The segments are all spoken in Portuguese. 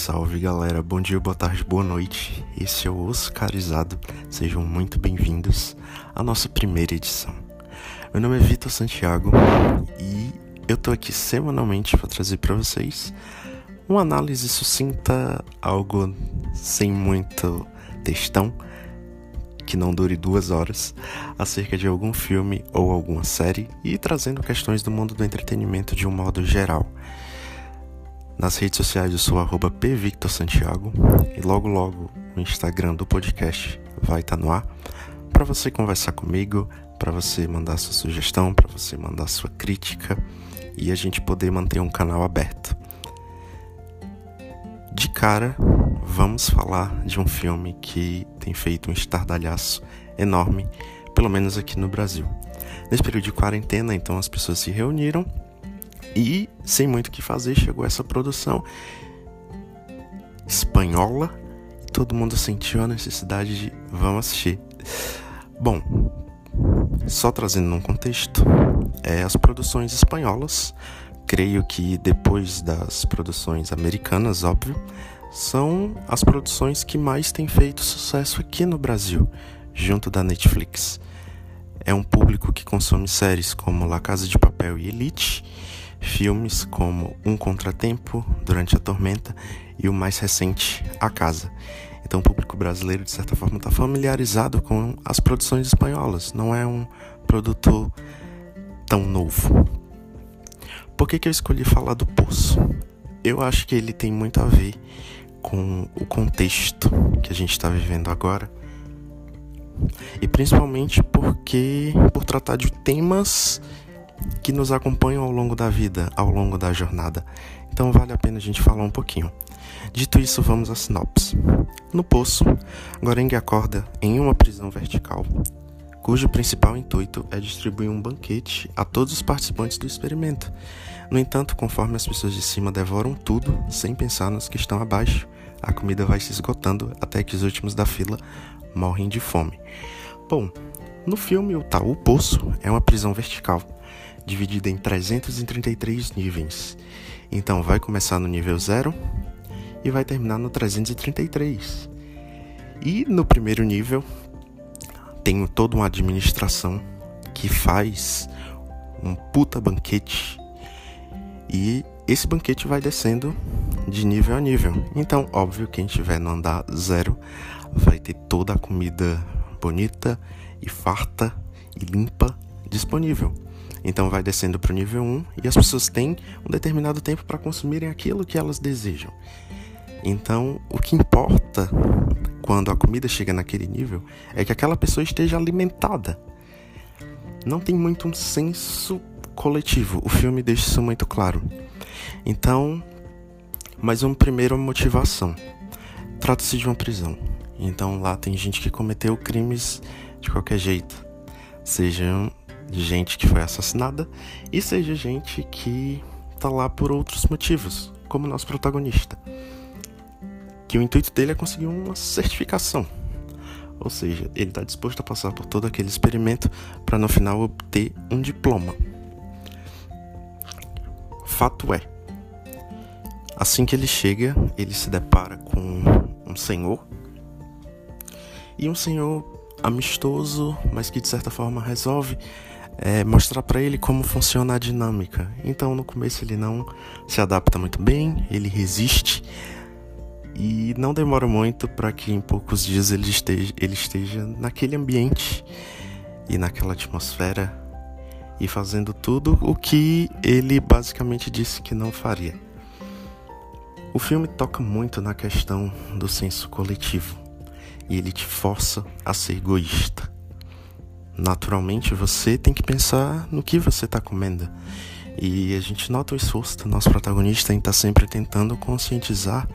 salve galera, bom dia, boa tarde, boa noite. Esse é o Oscarizado, sejam muito bem-vindos à nossa primeira edição. Meu nome é Vitor Santiago e eu tô aqui semanalmente para trazer para vocês uma análise sucinta, algo sem muito textão, que não dure duas horas, acerca de algum filme ou alguma série e trazendo questões do mundo do entretenimento de um modo geral. Nas redes sociais eu sou arroba pvictorsantiago e logo logo o Instagram do podcast vai estar tá no ar para você conversar comigo, para você mandar sua sugestão, para você mandar sua crítica e a gente poder manter um canal aberto. De cara, vamos falar de um filme que tem feito um estardalhaço enorme, pelo menos aqui no Brasil. Nesse período de quarentena, então as pessoas se reuniram e, sem muito o que fazer, chegou essa produção espanhola e todo mundo sentiu a necessidade de vamos assistir. Bom, só trazendo um contexto, é, as produções espanholas, creio que depois das produções americanas, óbvio, são as produções que mais têm feito sucesso aqui no Brasil, junto da Netflix. É um público que consome séries como La Casa de Papel e Elite filmes como Um Contratempo, Durante a Tormenta e o mais recente, A Casa. Então o público brasileiro, de certa forma, está familiarizado com as produções espanholas, não é um produto tão novo. Por que, que eu escolhi falar do Poço? Eu acho que ele tem muito a ver com o contexto que a gente está vivendo agora. E principalmente porque por tratar de temas que nos acompanham ao longo da vida, ao longo da jornada. Então vale a pena a gente falar um pouquinho. Dito isso, vamos à sinopse. No poço, Goreng acorda em uma prisão vertical, cujo principal intuito é distribuir um banquete a todos os participantes do experimento. No entanto, conforme as pessoas de cima devoram tudo, sem pensar nos que estão abaixo, a comida vai se esgotando até que os últimos da fila morrem de fome. Bom, no filme, o tal o Poço é uma prisão vertical dividida em 333 níveis. Então vai começar no nível 0 e vai terminar no 333. E no primeiro nível tem toda uma administração que faz um puta banquete e esse banquete vai descendo de nível a nível. Então, óbvio, quem estiver no andar zero vai ter toda a comida bonita e farta e limpa disponível. Então vai descendo para o nível 1 e as pessoas têm um determinado tempo para consumirem aquilo que elas desejam. Então, o que importa quando a comida chega naquele nível é que aquela pessoa esteja alimentada. Não tem muito um senso coletivo. O filme deixa isso muito claro. Então, mais uma primeira motivação. Trata-se de uma prisão. Então lá tem gente que cometeu crimes de qualquer jeito, sejam de gente que foi assassinada e seja gente que tá lá por outros motivos, como nosso protagonista. Que o intuito dele é conseguir uma certificação. Ou seja, ele está disposto a passar por todo aquele experimento para no final obter um diploma. Fato é, assim que ele chega, ele se depara com um senhor e um senhor amistoso, mas que de certa forma resolve é, mostrar para ele como funciona a dinâmica. Então, no começo ele não se adapta muito bem, ele resiste e não demora muito para que em poucos dias ele esteja, ele esteja naquele ambiente e naquela atmosfera e fazendo tudo o que ele basicamente disse que não faria. O filme toca muito na questão do senso coletivo e ele te força a ser egoísta naturalmente você tem que pensar no que você está comendo. E a gente nota o esforço do nosso protagonista em estar tá sempre tentando conscientizar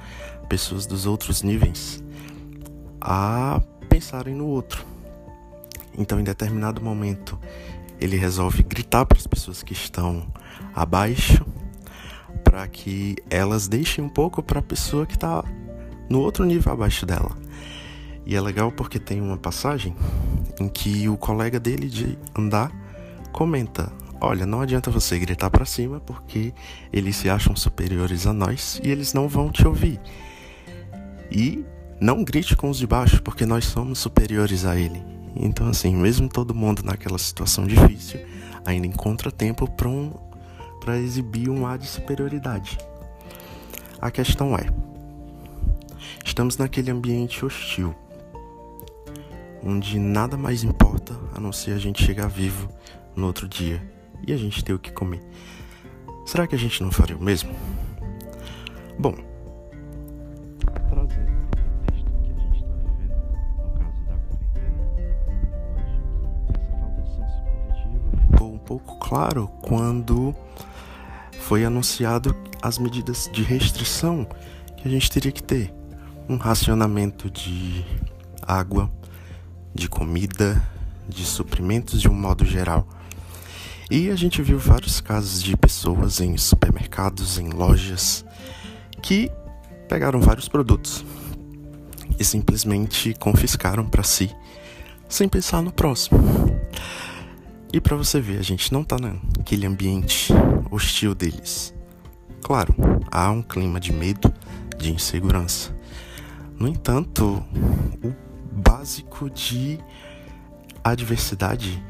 pessoas dos outros níveis a pensarem no outro. Então, em determinado momento, ele resolve gritar para as pessoas que estão abaixo para que elas deixem um pouco para a pessoa que está no outro nível abaixo dela. E é legal porque tem uma passagem em que o colega dele de andar comenta: Olha, não adianta você gritar para cima porque eles se acham superiores a nós e eles não vão te ouvir. E não grite com os de baixo, porque nós somos superiores a ele. Então, assim, mesmo todo mundo naquela situação difícil, ainda encontra tempo para um, exibir um ar de superioridade. A questão é: estamos naquele ambiente hostil, onde nada mais importa a não ser a gente chegar vivo no outro dia e a gente ter o que comer. Será que a gente não faria o mesmo? Bom, trazendo o contexto que a gente está vivendo, no caso da quarentena, essa falta de senso coletivo ficou um pouco claro quando foi anunciado as medidas de restrição que a gente teria que ter. Um racionamento de água, de comida, de suprimentos de um modo geral. E a gente viu vários casos de pessoas em supermercados, em lojas, que pegaram vários produtos e simplesmente confiscaram para si, sem pensar no próximo. E para você ver, a gente não tá naquele ambiente hostil deles. Claro, há um clima de medo, de insegurança. No entanto, o básico de adversidade,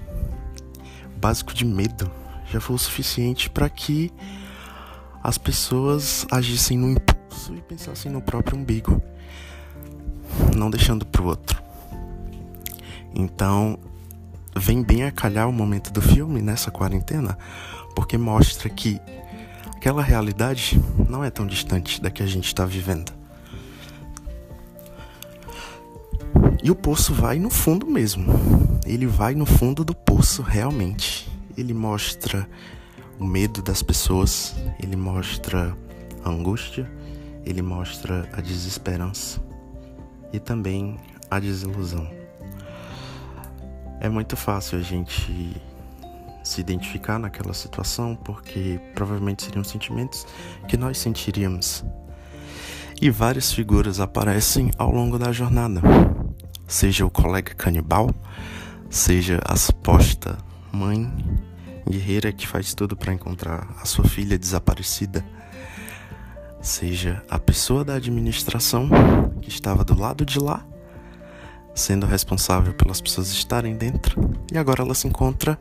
básico de medo, já foi o suficiente para que as pessoas agissem no impulso e pensassem no próprio umbigo, não deixando para o outro. Então, vem bem a calhar o momento do filme nessa quarentena, porque mostra que aquela realidade não é tão distante da que a gente está vivendo. E o poço vai no fundo mesmo. Ele vai no fundo do poço realmente. Ele mostra o medo das pessoas, ele mostra a angústia, ele mostra a desesperança e também a desilusão. É muito fácil a gente se identificar naquela situação porque provavelmente seriam sentimentos que nós sentiríamos. E várias figuras aparecem ao longo da jornada, seja o colega canibal, seja a suposta mãe guerreira que faz tudo para encontrar a sua filha desaparecida, seja a pessoa da administração que estava do lado de lá, sendo responsável pelas pessoas estarem dentro, e agora ela se encontra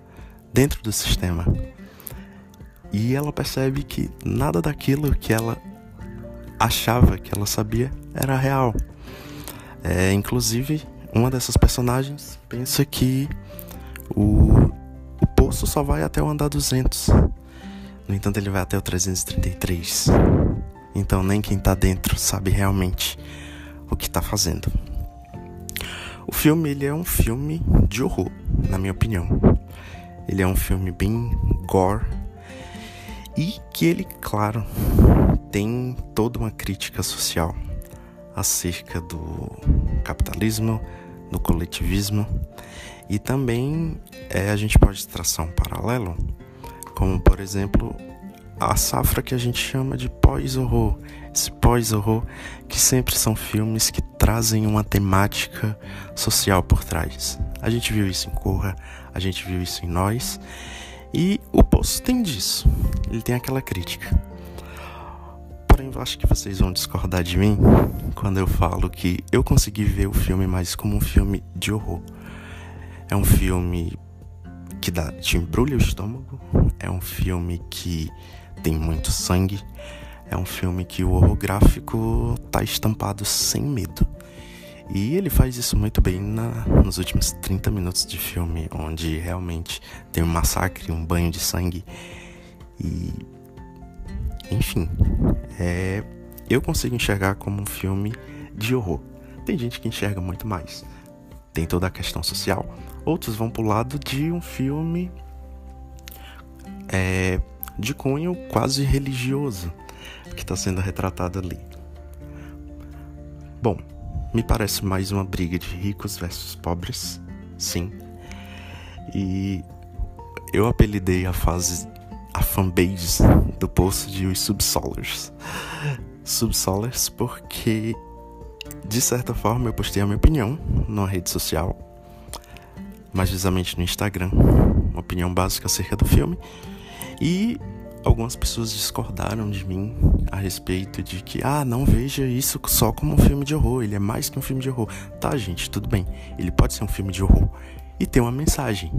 dentro do sistema. E ela percebe que nada daquilo que ela achava que ela sabia era real. É, inclusive, uma dessas personagens pensa que o poço só vai até o andar 200. No entanto, ele vai até o 333. Então, nem quem tá dentro sabe realmente o que tá fazendo. O filme, ele é um filme de horror, na minha opinião. Ele é um filme bem gore e que ele, claro, tem toda uma crítica social acerca do capitalismo, do coletivismo e também é, a gente pode traçar um paralelo, como por exemplo a safra que a gente chama de pós-horror. Esse pós-horror que sempre são filmes que trazem uma temática social por trás. A gente viu isso em Corra, a gente viu isso em Nós, e o Poço tem disso. Ele tem aquela crítica. Eu acho que vocês vão discordar de mim quando eu falo que eu consegui ver o filme mais como um filme de horror. É um filme que dá, te embrulha o estômago, é um filme que tem muito sangue, é um filme que o horror gráfico tá estampado sem medo. E ele faz isso muito bem na, nos últimos 30 minutos de filme, onde realmente tem um massacre, um banho de sangue. E. Enfim, é, eu consigo enxergar como um filme de horror. Tem gente que enxerga muito mais. Tem toda a questão social, Outros vão pro lado de um filme é, de cunho quase religioso que está sendo retratado ali. Bom, me parece mais uma briga de ricos versus pobres, sim. E eu apelidei a fase, a fanbase do post de os Subsolers. Subsolers porque, de certa forma, eu postei a minha opinião numa rede social mais precisamente no Instagram, uma opinião básica acerca do filme. E algumas pessoas discordaram de mim a respeito de que, ah, não veja isso só como um filme de horror, ele é mais que um filme de horror. Tá, gente, tudo bem, ele pode ser um filme de horror e ter uma mensagem.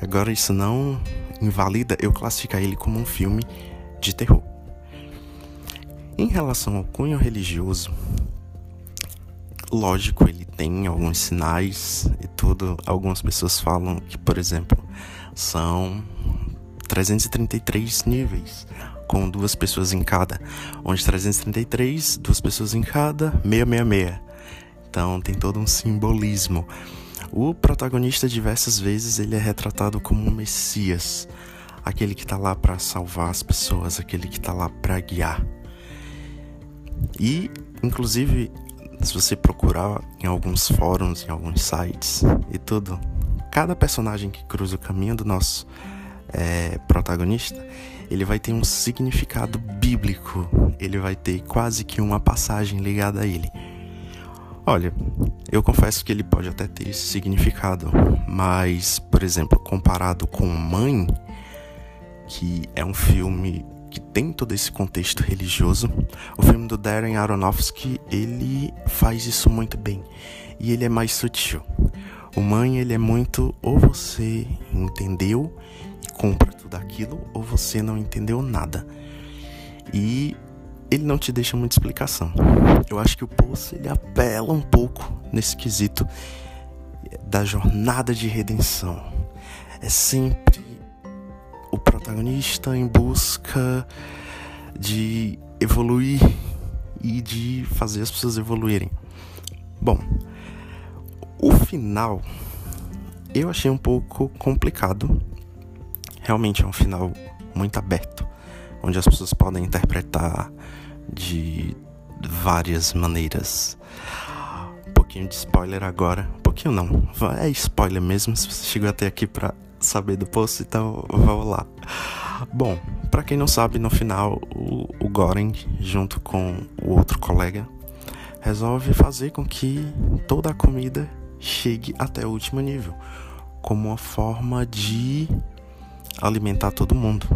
Agora, isso não invalida eu classificar ele como um filme de terror. Em relação ao cunho religioso, lógico, ele tem alguns sinais e tudo. Algumas pessoas falam que, por exemplo, são 333 níveis, com duas pessoas em cada. Onde 333, duas pessoas em cada, 666. Então tem todo um simbolismo. O protagonista diversas vezes ele é retratado como um messias, aquele que está lá para salvar as pessoas, aquele que está lá para guiar. E inclusive se você procurar em alguns fóruns, em alguns sites e tudo, cada personagem que cruza o caminho do nosso é, protagonista, ele vai ter um significado bíblico, ele vai ter quase que uma passagem ligada a ele. Olha, eu confesso que ele pode até ter esse significado, mas, por exemplo, comparado com Mãe, que é um filme que tem todo esse contexto religioso, o filme do Darren Aronofsky, ele faz isso muito bem. E ele é mais sutil. O Mãe, ele é muito ou você entendeu compra tudo aquilo ou você não entendeu nada. E ele não te deixa muita explicação. Eu acho que o Poço ele apela um pouco nesse quesito da jornada de redenção. É sempre o protagonista em busca de evoluir e de fazer as pessoas evoluírem. Bom, o final eu achei um pouco complicado realmente é um final muito aberto, onde as pessoas podem interpretar de várias maneiras. Um pouquinho de spoiler agora, um pouquinho não, é spoiler mesmo. Se você chegou até aqui para saber do post, então vamos lá. Bom, para quem não sabe, no final o, o junto com o outro colega, resolve fazer com que toda a comida chegue até o último nível, como uma forma de alimentar todo mundo.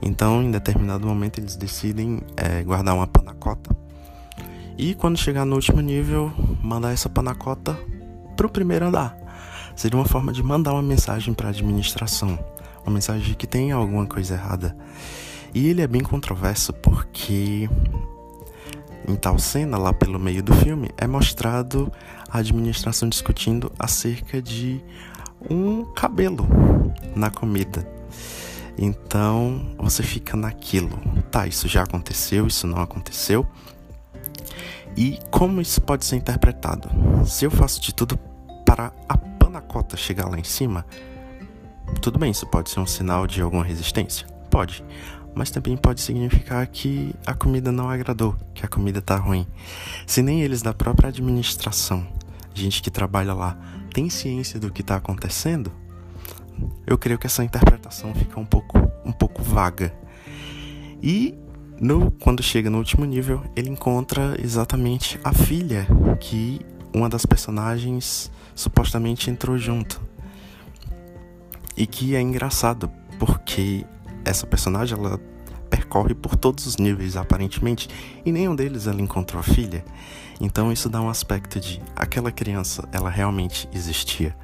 Então, em determinado momento, eles decidem é, guardar uma panacota e, quando chegar no último nível, mandar essa panacota para o primeiro andar. Seria uma forma de mandar uma mensagem para a administração, uma mensagem de que tem alguma coisa errada. E ele é bem controverso porque em tal cena, lá pelo meio do filme, é mostrado a administração discutindo acerca de um cabelo na comida. Então você fica naquilo, tá? Isso já aconteceu, isso não aconteceu. E como isso pode ser interpretado? Se eu faço de tudo para a panacota chegar lá em cima, tudo bem, isso pode ser um sinal de alguma resistência? Pode. Mas também pode significar que a comida não agradou, que a comida tá ruim. Se nem eles da própria administração, gente que trabalha lá, tem ciência do que está acontecendo, eu creio que essa interpretação fica um pouco, um pouco vaga. E no, quando chega no último nível, ele encontra exatamente a filha que uma das personagens supostamente entrou junto. E que é engraçado, porque essa personagem ela percorre por todos os níveis aparentemente, e nenhum deles ela encontrou a filha. Então isso dá um aspecto de aquela criança, ela realmente existia.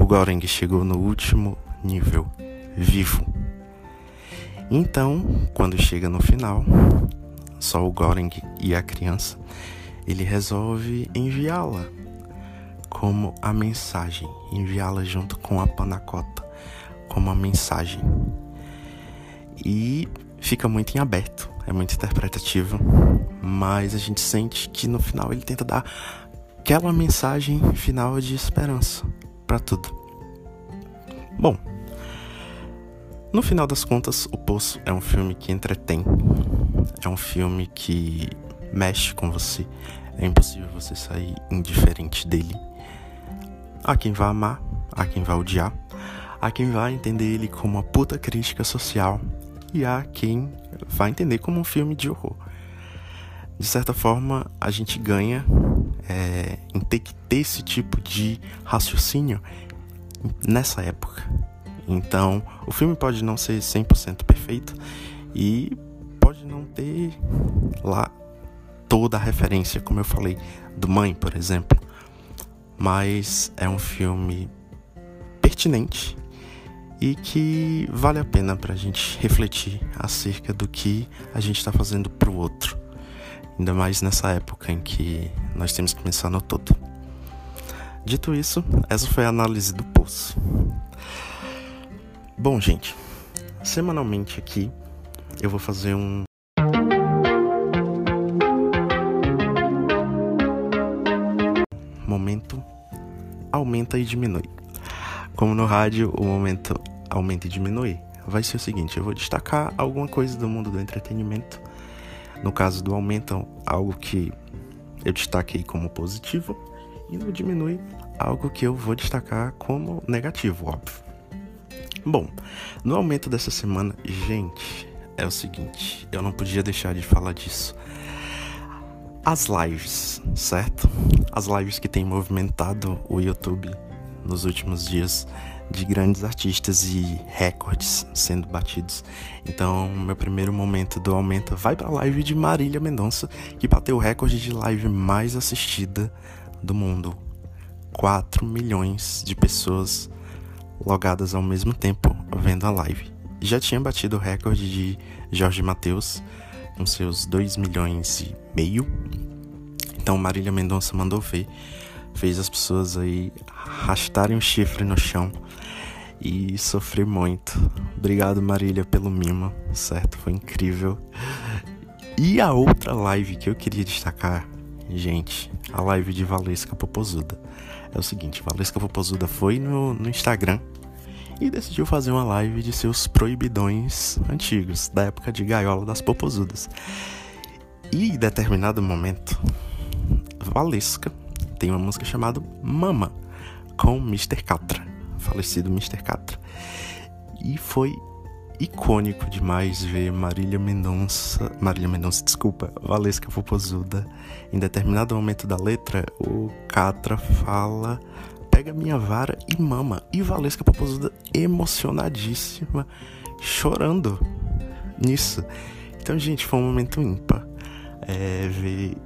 O Goreng chegou no último nível, vivo. Então, quando chega no final, só o Goreng e a criança, ele resolve enviá-la como a mensagem, enviá-la junto com a panacota, como a mensagem. E fica muito em aberto, é muito interpretativo, mas a gente sente que no final ele tenta dar aquela mensagem final de esperança para tudo. Bom, no final das contas, O Poço é um filme que entretém, é um filme que mexe com você, é impossível você sair indiferente dele. Há quem vá amar, há quem vá odiar, há quem vá entender ele como uma puta crítica social e há quem vai entender como um filme de horror. De certa forma, a gente ganha é, em ter que ter esse tipo de raciocínio nessa época. Então, o filme pode não ser 100% perfeito e pode não ter lá toda a referência, como eu falei, do Mãe, por exemplo. Mas é um filme pertinente e que vale a pena para a gente refletir acerca do que a gente está fazendo para o outro, ainda mais nessa época em que nós temos que pensar no todo. Dito isso, essa foi a análise do poço. Bom, gente, semanalmente aqui eu vou fazer um momento aumenta e diminui. Como no rádio, o momento aumenta e diminui. Vai ser o seguinte: eu vou destacar alguma coisa do mundo do entretenimento. No caso do aumento, algo que eu destaquei como positivo. E no diminui, algo que eu vou destacar como negativo, óbvio. Bom, no aumento dessa semana, gente, é o seguinte: eu não podia deixar de falar disso. As lives, certo? As lives que têm movimentado o YouTube nos últimos dias de grandes artistas e recordes sendo batidos. Então, meu primeiro momento do aumento vai para a live de Marília Mendonça, que bateu o recorde de live mais assistida do mundo. 4 milhões de pessoas logadas ao mesmo tempo vendo a live. Já tinha batido o recorde de Jorge Mateus com seus 2 milhões e meio. Então Marília Mendonça mandou ver fez as pessoas aí arrastarem o chifre no chão e sofrer muito. Obrigado, Marília, pelo mimo, certo? Foi incrível. E a outra live que eu queria destacar, gente, a live de Valesca Popozuda. É o seguinte, Valesca Popozuda foi no, no Instagram e decidiu fazer uma live de seus proibidões antigos, da época de gaiola das popozudas. E em determinado momento, Valesca tem uma música chamada Mama, com Mr. Catra, falecido Mr. Catra. E foi icônico demais ver Marília Mendonça, Marília Mendonça, desculpa, Valesca Popozuda. Em determinado momento da letra, o Catra fala: "Pega minha vara e mama". E Valesca Popozuda emocionadíssima, chorando nisso. Então, gente, foi um momento ímpar. É, ver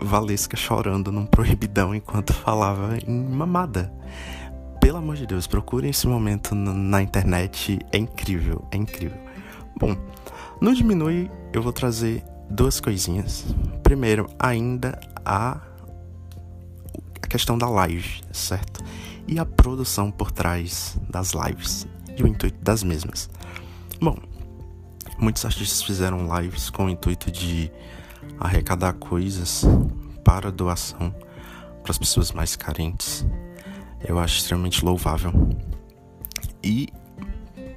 Valesca chorando num proibidão enquanto falava em mamada. Pelo amor de Deus, procurem esse momento na internet, é incrível, é incrível. Bom, no Diminui eu vou trazer duas coisinhas. Primeiro, ainda a, a questão da live, certo? E a produção por trás das lives e o intuito das mesmas. Bom, muitos artistas fizeram lives com o intuito de arrecadar coisas para doação para as pessoas mais carentes. Eu acho extremamente louvável. E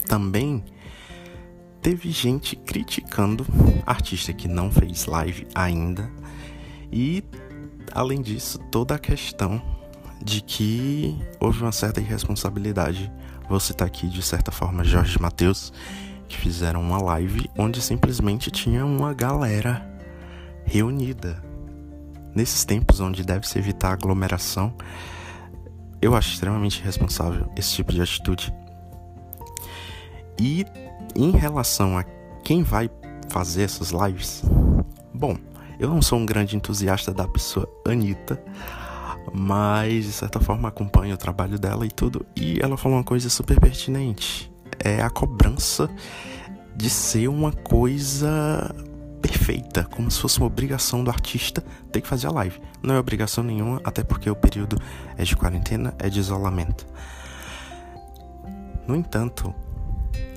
também teve gente criticando artista que não fez live ainda. E além disso, toda a questão de que houve uma certa irresponsabilidade. Vou citar aqui de certa forma Jorge Mateus, que fizeram uma live onde simplesmente tinha uma galera reunida. Nesses tempos onde deve-se evitar aglomeração, eu acho extremamente responsável esse tipo de atitude. E em relação a quem vai fazer essas lives, bom, eu não sou um grande entusiasta da pessoa Anitta, mas de certa forma acompanho o trabalho dela e tudo, e ela falou uma coisa super pertinente: é a cobrança de ser uma coisa perfeita, como se fosse uma obrigação do artista ter que fazer a live. Não é obrigação nenhuma, até porque o período é de quarentena, é de isolamento. No entanto,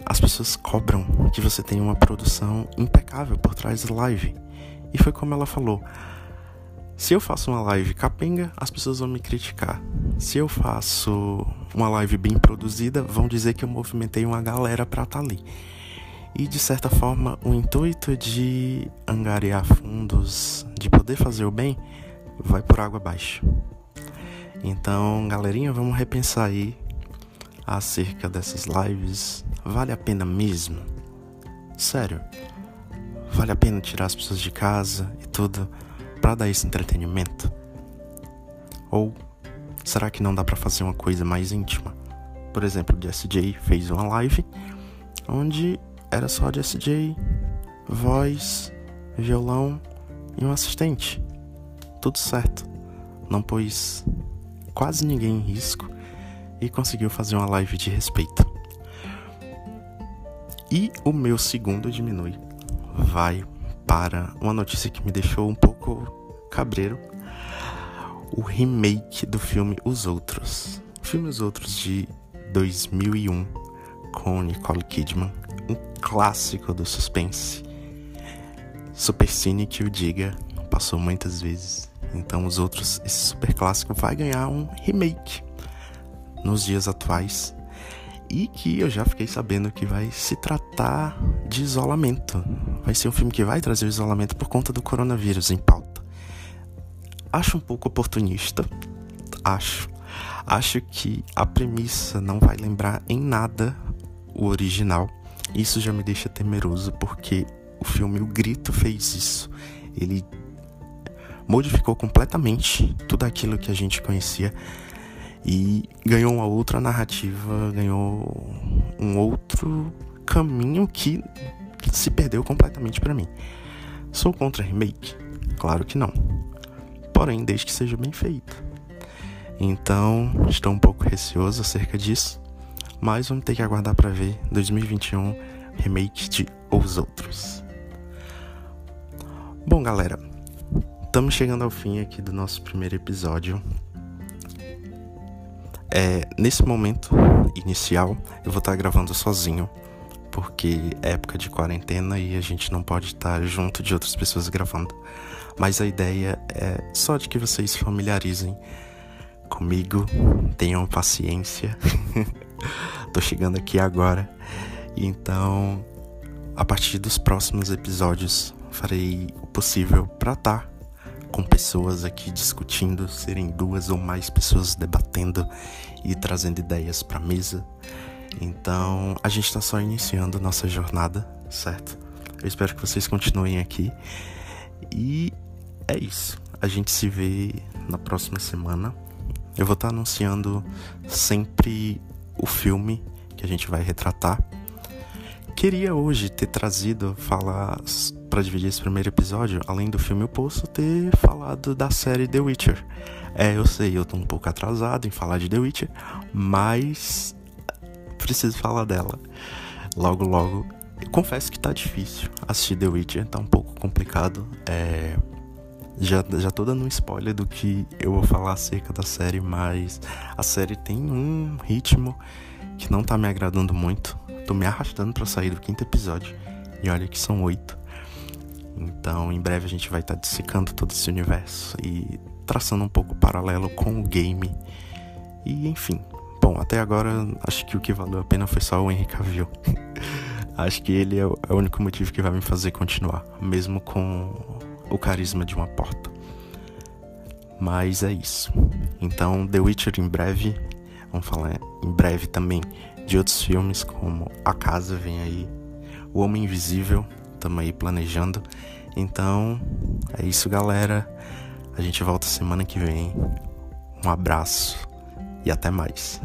as pessoas cobram que você tenha uma produção impecável por trás da live. E foi como ela falou: se eu faço uma live capenga, as pessoas vão me criticar. Se eu faço uma live bem produzida, vão dizer que eu movimentei uma galera para estar tá ali. E de certa forma, o intuito de angariar fundos, de poder fazer o bem, vai por água abaixo. Então, galerinha, vamos repensar aí acerca dessas lives. Vale a pena mesmo? Sério? Vale a pena tirar as pessoas de casa e tudo para dar esse entretenimento? Ou será que não dá para fazer uma coisa mais íntima? por exemplo, de SJ fez uma live onde era só de SJ, voz, violão e um assistente. Tudo certo. Não pôs quase ninguém em risco e conseguiu fazer uma live de respeito. E o meu segundo diminui vai para uma notícia que me deixou um pouco cabreiro. O remake do filme Os Outros. O filme Os Outros de 2001 com Nicole Kidman, um clássico do suspense. Supercine que o diga, passou muitas vezes. Então os outros, esse super clássico vai ganhar um remake nos dias atuais e que eu já fiquei sabendo que vai se tratar de isolamento. Vai ser um filme que vai trazer o isolamento por conta do coronavírus em pauta. Acho um pouco oportunista, acho. Acho que a premissa não vai lembrar em nada o original. Isso já me deixa temeroso porque o filme O Grito fez isso. Ele modificou completamente tudo aquilo que a gente conhecia e ganhou uma outra narrativa, ganhou um outro caminho que se perdeu completamente para mim. Sou contra remake? Claro que não. Porém, desde que seja bem feito. Então, estou um pouco receoso acerca disso, mas vamos ter que aguardar para ver 2021 remake de Os Outros. Bom, galera, estamos chegando ao fim aqui do nosso primeiro episódio. É, nesse momento inicial, eu vou estar gravando sozinho, porque é época de quarentena e a gente não pode estar junto de outras pessoas gravando. Mas a ideia é só de que vocês familiarizem comigo, tenham paciência. Tô chegando aqui agora. Então, a partir dos próximos episódios, farei o possível para estar com pessoas aqui discutindo, serem duas ou mais pessoas debatendo e trazendo ideias para mesa. Então, a gente está só iniciando nossa jornada, certo? Eu espero que vocês continuem aqui. E é isso. A gente se vê na próxima semana. Eu vou estar tá anunciando sempre o filme que a gente vai retratar. Queria hoje ter trazido falar para dividir esse primeiro episódio, além do filme, eu posso ter falado da série The Witcher. É, eu sei, eu tô um pouco atrasado em falar de The Witcher, mas preciso falar dela. Logo, logo. Confesso que tá difícil assistir The Witcher, tá um pouco complicado. É. Já, já tô dando um spoiler do que eu vou falar acerca da série, mas a série tem um ritmo que não tá me agradando muito. Tô me arrastando para sair do quinto episódio. E olha que são oito. Então, em breve a gente vai estar tá dissecando todo esse universo e traçando um pouco paralelo com o game. E enfim, bom, até agora acho que o que valeu a pena foi só o Henry Cavill. acho que ele é o, é o único motivo que vai me fazer continuar, mesmo com o carisma de uma porta. Mas é isso. Então, The Witcher em breve. Vamos falar em breve também de outros filmes, como A Casa vem aí, O Homem Invisível estamos aí planejando. Então, é isso, galera. A gente volta semana que vem. Um abraço e até mais.